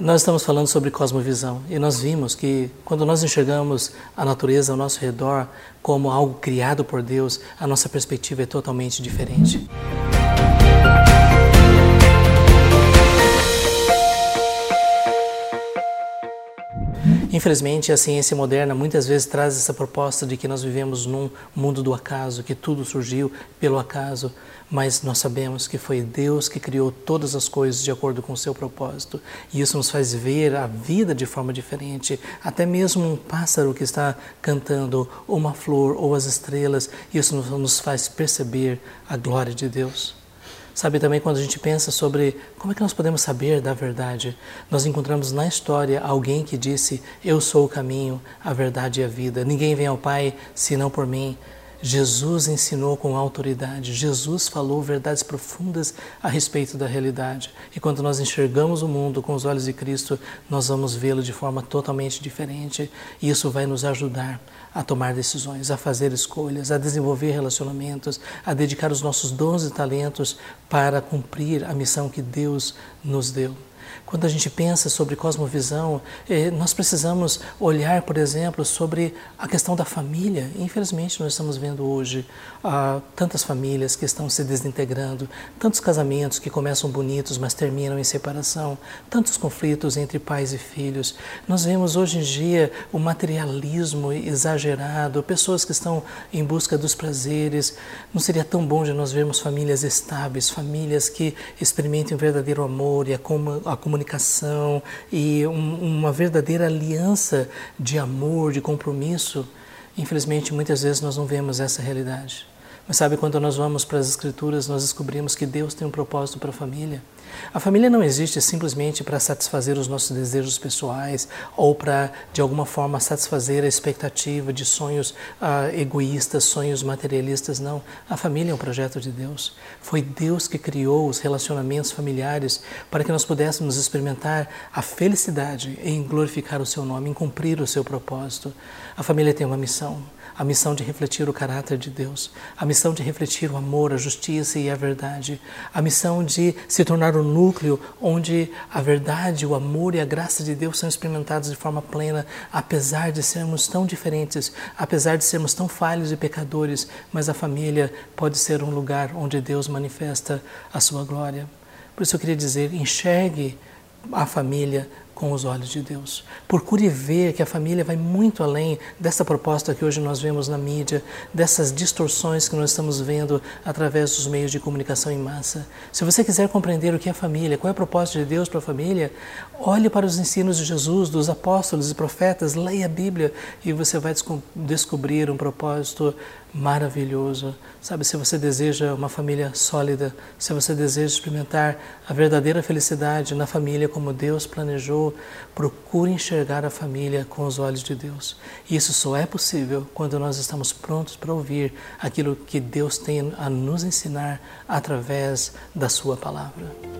Nós estamos falando sobre cosmovisão e nós vimos que quando nós enxergamos a natureza ao nosso redor como algo criado por Deus, a nossa perspectiva é totalmente diferente. Infelizmente, a ciência moderna muitas vezes traz essa proposta de que nós vivemos num mundo do acaso, que tudo surgiu pelo acaso, mas nós sabemos que foi Deus que criou todas as coisas de acordo com o seu propósito. E isso nos faz ver a vida de forma diferente. Até mesmo um pássaro que está cantando, ou uma flor, ou as estrelas, isso nos faz perceber a glória de Deus. Sabe também quando a gente pensa sobre como é que nós podemos saber da verdade, nós encontramos na história alguém que disse: Eu sou o caminho, a verdade e a vida. Ninguém vem ao Pai senão por mim. Jesus ensinou com autoridade, Jesus falou verdades profundas a respeito da realidade. E quando nós enxergamos o mundo com os olhos de Cristo, nós vamos vê-lo de forma totalmente diferente e isso vai nos ajudar a tomar decisões, a fazer escolhas, a desenvolver relacionamentos, a dedicar os nossos dons e talentos para cumprir a missão que Deus nos deu. Quando a gente pensa sobre cosmovisão, eh, nós precisamos olhar, por exemplo, sobre a questão da família. Infelizmente, nós estamos vendo hoje ah, tantas famílias que estão se desintegrando, tantos casamentos que começam bonitos, mas terminam em separação, tantos conflitos entre pais e filhos. Nós vemos hoje em dia o materialismo exagerado, pessoas que estão em busca dos prazeres. Não seria tão bom de nós vermos famílias estáveis, famílias que experimentem o verdadeiro amor e a, a comunicação e um, uma verdadeira aliança de amor, de compromisso. Infelizmente, muitas vezes nós não vemos essa realidade. Mas sabe, quando nós vamos para as Escrituras, nós descobrimos que Deus tem um propósito para a família. A família não existe simplesmente para satisfazer os nossos desejos pessoais ou para, de alguma forma, satisfazer a expectativa de sonhos ah, egoístas, sonhos materialistas. Não. A família é um projeto de Deus. Foi Deus que criou os relacionamentos familiares para que nós pudéssemos experimentar a felicidade em glorificar o seu nome, em cumprir o seu propósito. A família tem uma missão a missão de refletir o caráter de Deus, a missão de refletir o amor, a justiça e a verdade, a missão de se tornar o núcleo onde a verdade, o amor e a graça de Deus são experimentados de forma plena, apesar de sermos tão diferentes, apesar de sermos tão falhos e pecadores, mas a família pode ser um lugar onde Deus manifesta a sua glória. Por isso eu queria dizer, enxergue a família com os olhos de Deus. Procure ver que a família vai muito além dessa proposta que hoje nós vemos na mídia, dessas distorções que nós estamos vendo através dos meios de comunicação em massa. Se você quiser compreender o que é família, qual é a proposta de Deus para a família, olhe para os ensinos de Jesus, dos apóstolos e profetas, leia a Bíblia e você vai descobrir um propósito maravilhoso. Sabe, se você deseja uma família sólida, se você deseja experimentar a verdadeira felicidade na família como Deus planejou, procure enxergar a família com os olhos de Deus. Isso só é possível quando nós estamos prontos para ouvir aquilo que Deus tem a nos ensinar através da Sua palavra.